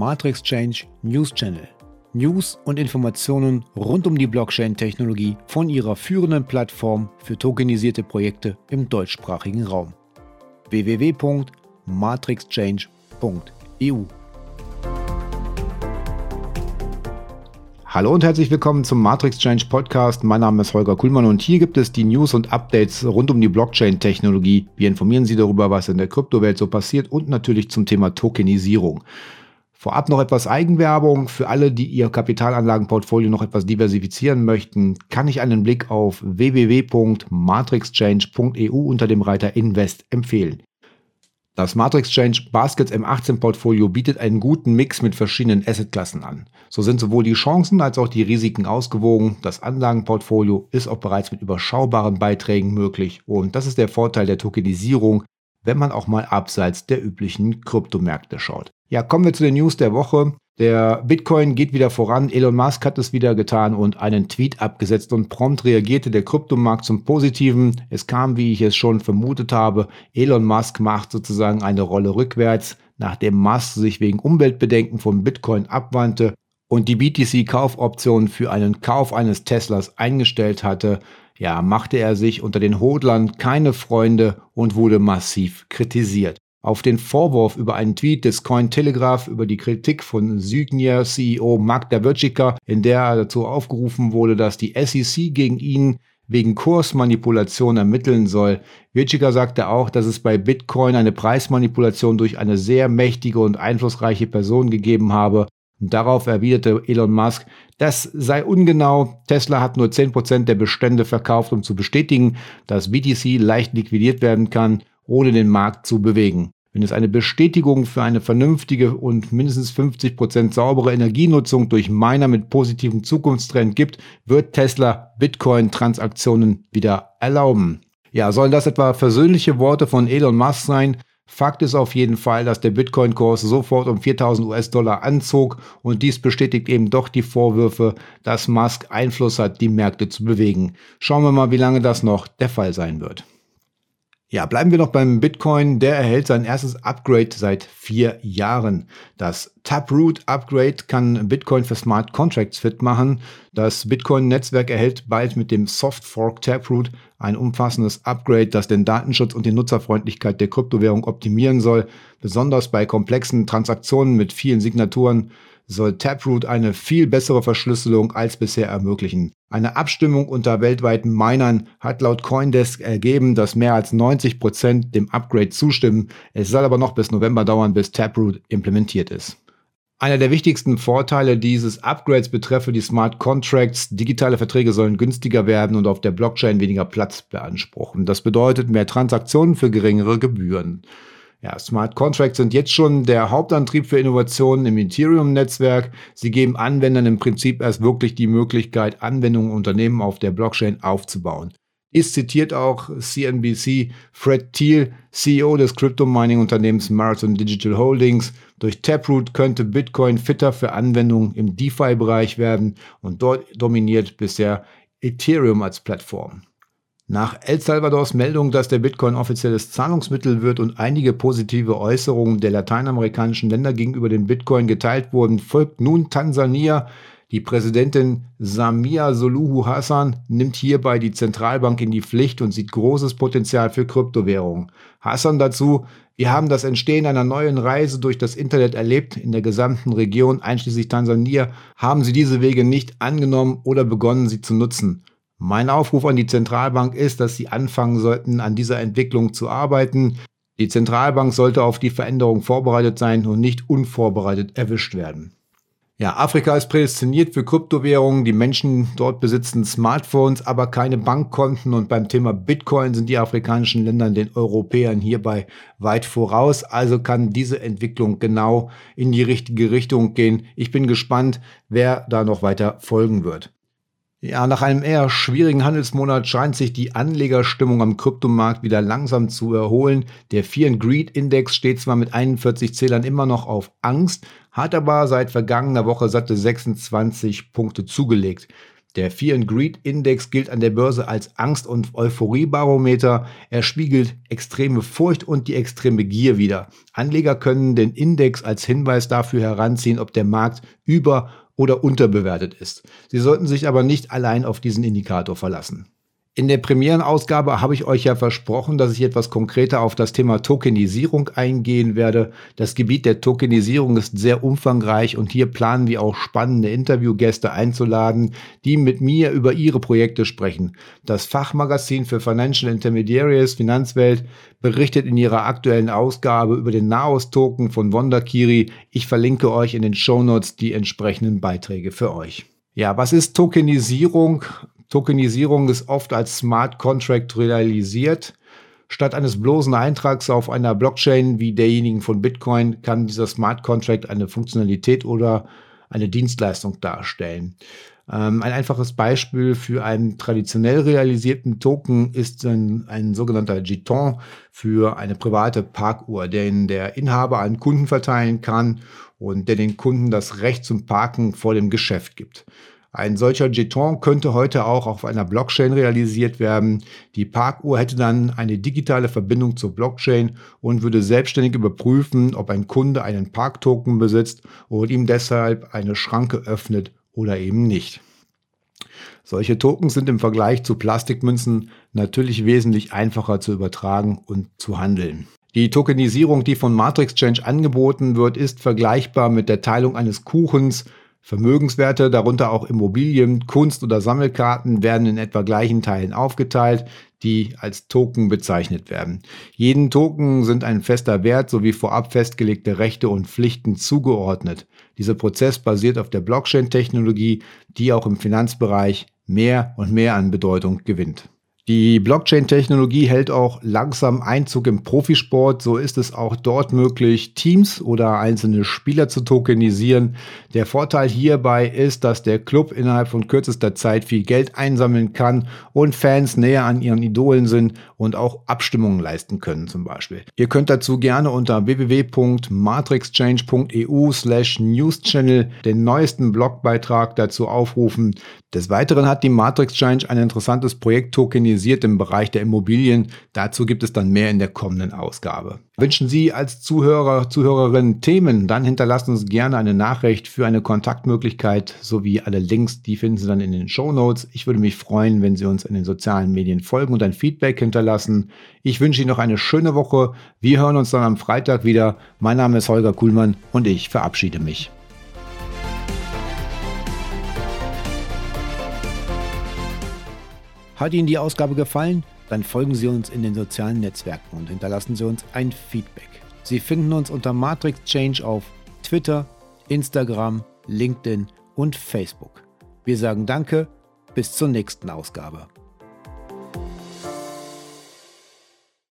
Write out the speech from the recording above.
Matrix Change News Channel. News und Informationen rund um die Blockchain-Technologie von ihrer führenden Plattform für tokenisierte Projekte im deutschsprachigen Raum. www.matrixchange.eu Hallo und herzlich willkommen zum Matrix Change Podcast. Mein Name ist Holger Kuhlmann und hier gibt es die News und Updates rund um die Blockchain-Technologie. Wir informieren Sie darüber, was in der Kryptowelt so passiert und natürlich zum Thema Tokenisierung. Vorab noch etwas Eigenwerbung. Für alle, die ihr Kapitalanlagenportfolio noch etwas diversifizieren möchten, kann ich einen Blick auf www.matrixchange.eu unter dem Reiter Invest empfehlen. Das Matrix Exchange Baskets M18 Portfolio bietet einen guten Mix mit verschiedenen Assetklassen an. So sind sowohl die Chancen als auch die Risiken ausgewogen. Das Anlagenportfolio ist auch bereits mit überschaubaren Beiträgen möglich und das ist der Vorteil der Tokenisierung, wenn man auch mal abseits der üblichen Kryptomärkte schaut. Ja, kommen wir zu den News der Woche. Der Bitcoin geht wieder voran. Elon Musk hat es wieder getan und einen Tweet abgesetzt und prompt reagierte der Kryptomarkt zum Positiven. Es kam, wie ich es schon vermutet habe, Elon Musk macht sozusagen eine Rolle rückwärts, nachdem Musk sich wegen Umweltbedenken von Bitcoin abwandte und die BTC-Kaufoption für einen Kauf eines Teslas eingestellt hatte. Ja, machte er sich unter den Hodlern keine Freunde und wurde massiv kritisiert. Auf den Vorwurf über einen Tweet des Cointelegraph über die Kritik von Signia CEO Mark Davirchika, in der er dazu aufgerufen wurde, dass die SEC gegen ihn wegen Kursmanipulation ermitteln soll. Virchika sagte auch, dass es bei Bitcoin eine Preismanipulation durch eine sehr mächtige und einflussreiche Person gegeben habe. Und darauf erwiderte Elon Musk, das sei ungenau. Tesla hat nur 10% der Bestände verkauft, um zu bestätigen, dass BTC leicht liquidiert werden kann ohne den Markt zu bewegen. Wenn es eine Bestätigung für eine vernünftige und mindestens 50 Prozent saubere Energienutzung durch Miner mit positivem Zukunftstrend gibt, wird Tesla Bitcoin-Transaktionen wieder erlauben. Ja, sollen das etwa versöhnliche Worte von Elon Musk sein? Fakt ist auf jeden Fall, dass der Bitcoin-Kurs sofort um 4000 US-Dollar anzog und dies bestätigt eben doch die Vorwürfe, dass Musk Einfluss hat, die Märkte zu bewegen. Schauen wir mal, wie lange das noch der Fall sein wird. Ja, bleiben wir noch beim Bitcoin. Der erhält sein erstes Upgrade seit vier Jahren. Das Taproot Upgrade kann Bitcoin für Smart Contracts fit machen. Das Bitcoin-Netzwerk erhält bald mit dem Soft Fork Taproot ein umfassendes Upgrade, das den Datenschutz und die Nutzerfreundlichkeit der Kryptowährung optimieren soll. Besonders bei komplexen Transaktionen mit vielen Signaturen soll Taproot eine viel bessere Verschlüsselung als bisher ermöglichen. Eine Abstimmung unter weltweiten Minern hat laut Coindesk ergeben, dass mehr als 90 Prozent dem Upgrade zustimmen. Es soll aber noch bis November dauern, bis Taproot implementiert ist. Einer der wichtigsten Vorteile dieses Upgrades betreffe die Smart Contracts. Digitale Verträge sollen günstiger werden und auf der Blockchain weniger Platz beanspruchen. Das bedeutet mehr Transaktionen für geringere Gebühren. Ja, Smart Contracts sind jetzt schon der Hauptantrieb für Innovationen im Ethereum-Netzwerk. Sie geben Anwendern im Prinzip erst wirklich die Möglichkeit, Anwendungen und Unternehmen auf der Blockchain aufzubauen. Dies zitiert auch CNBC Fred Thiel, CEO des Crypto-Mining-Unternehmens Marathon Digital Holdings. Durch Taproot könnte Bitcoin fitter für Anwendungen im DeFi-Bereich werden und dort dominiert bisher Ethereum als Plattform. Nach El Salvadors Meldung, dass der Bitcoin offizielles Zahlungsmittel wird und einige positive Äußerungen der lateinamerikanischen Länder gegenüber dem Bitcoin geteilt wurden, folgt nun Tansania. Die Präsidentin Samia Soluhu Hassan nimmt hierbei die Zentralbank in die Pflicht und sieht großes Potenzial für Kryptowährungen. Hassan dazu, wir haben das Entstehen einer neuen Reise durch das Internet erlebt. In der gesamten Region, einschließlich Tansania, haben sie diese Wege nicht angenommen oder begonnen, sie zu nutzen. Mein Aufruf an die Zentralbank ist, dass sie anfangen sollten, an dieser Entwicklung zu arbeiten. Die Zentralbank sollte auf die Veränderung vorbereitet sein und nicht unvorbereitet erwischt werden. Ja, Afrika ist prädestiniert für Kryptowährungen. Die Menschen dort besitzen Smartphones, aber keine Bankkonten. Und beim Thema Bitcoin sind die afrikanischen Länder den Europäern hierbei weit voraus. Also kann diese Entwicklung genau in die richtige Richtung gehen. Ich bin gespannt, wer da noch weiter folgen wird. Ja, nach einem eher schwierigen Handelsmonat scheint sich die Anlegerstimmung am Kryptomarkt wieder langsam zu erholen. Der Fear and Greed Index steht zwar mit 41 Zählern immer noch auf Angst, hat aber seit vergangener Woche satte 26 Punkte zugelegt. Der Fear and Greed Index gilt an der Börse als Angst- und Euphoriebarometer. Er spiegelt extreme Furcht und die extreme Gier wider. Anleger können den Index als Hinweis dafür heranziehen, ob der Markt über- oder unterbewertet ist. Sie sollten sich aber nicht allein auf diesen Indikator verlassen. In der Premierenausgabe habe ich euch ja versprochen, dass ich etwas konkreter auf das Thema Tokenisierung eingehen werde. Das Gebiet der Tokenisierung ist sehr umfangreich und hier planen wir auch spannende Interviewgäste einzuladen, die mit mir über ihre Projekte sprechen. Das Fachmagazin für Financial Intermediaries Finanzwelt berichtet in ihrer aktuellen Ausgabe über den Naos-Token von Wonderkiri. Ich verlinke euch in den Shownotes die entsprechenden Beiträge für euch. Ja, was ist Tokenisierung? Tokenisierung ist oft als Smart Contract realisiert. Statt eines bloßen Eintrags auf einer Blockchain wie derjenigen von Bitcoin kann dieser Smart Contract eine Funktionalität oder eine Dienstleistung darstellen. Ähm, ein einfaches Beispiel für einen traditionell realisierten Token ist ein, ein sogenannter Jeton für eine private Parkuhr, den der Inhaber an Kunden verteilen kann und der den Kunden das Recht zum Parken vor dem Geschäft gibt. Ein solcher Jeton könnte heute auch auf einer Blockchain realisiert werden. Die Parkuhr hätte dann eine digitale Verbindung zur Blockchain und würde selbstständig überprüfen, ob ein Kunde einen Parktoken besitzt und ihm deshalb eine Schranke öffnet oder eben nicht. Solche Tokens sind im Vergleich zu Plastikmünzen natürlich wesentlich einfacher zu übertragen und zu handeln. Die Tokenisierung, die von Matrix Change angeboten wird, ist vergleichbar mit der Teilung eines Kuchens Vermögenswerte, darunter auch Immobilien, Kunst oder Sammelkarten, werden in etwa gleichen Teilen aufgeteilt, die als Token bezeichnet werden. Jeden Token sind ein fester Wert sowie vorab festgelegte Rechte und Pflichten zugeordnet. Dieser Prozess basiert auf der Blockchain-Technologie, die auch im Finanzbereich mehr und mehr an Bedeutung gewinnt. Die Blockchain-Technologie hält auch langsam Einzug im Profisport. So ist es auch dort möglich, Teams oder einzelne Spieler zu tokenisieren. Der Vorteil hierbei ist, dass der Club innerhalb von kürzester Zeit viel Geld einsammeln kann und Fans näher an ihren Idolen sind und auch Abstimmungen leisten können zum Beispiel. Ihr könnt dazu gerne unter www.matrixchange.eu slash newschannel den neuesten Blogbeitrag dazu aufrufen. Des Weiteren hat die Matrix Change ein interessantes Projekt tokenisiert im Bereich der Immobilien. Dazu gibt es dann mehr in der kommenden Ausgabe. Wünschen Sie als Zuhörer, Zuhörerin Themen, dann hinterlassen uns gerne eine Nachricht für eine Kontaktmöglichkeit sowie alle Links, die finden Sie dann in den Show Notes. Ich würde mich freuen, wenn Sie uns in den sozialen Medien folgen und ein Feedback hinterlassen. Ich wünsche Ihnen noch eine schöne Woche. Wir hören uns dann am Freitag wieder. Mein Name ist Holger Kuhlmann und ich verabschiede mich. Hat Ihnen die Ausgabe gefallen? Dann folgen Sie uns in den sozialen Netzwerken und hinterlassen Sie uns ein Feedback. Sie finden uns unter Matrix Change auf Twitter, Instagram, LinkedIn und Facebook. Wir sagen Danke, bis zur nächsten Ausgabe.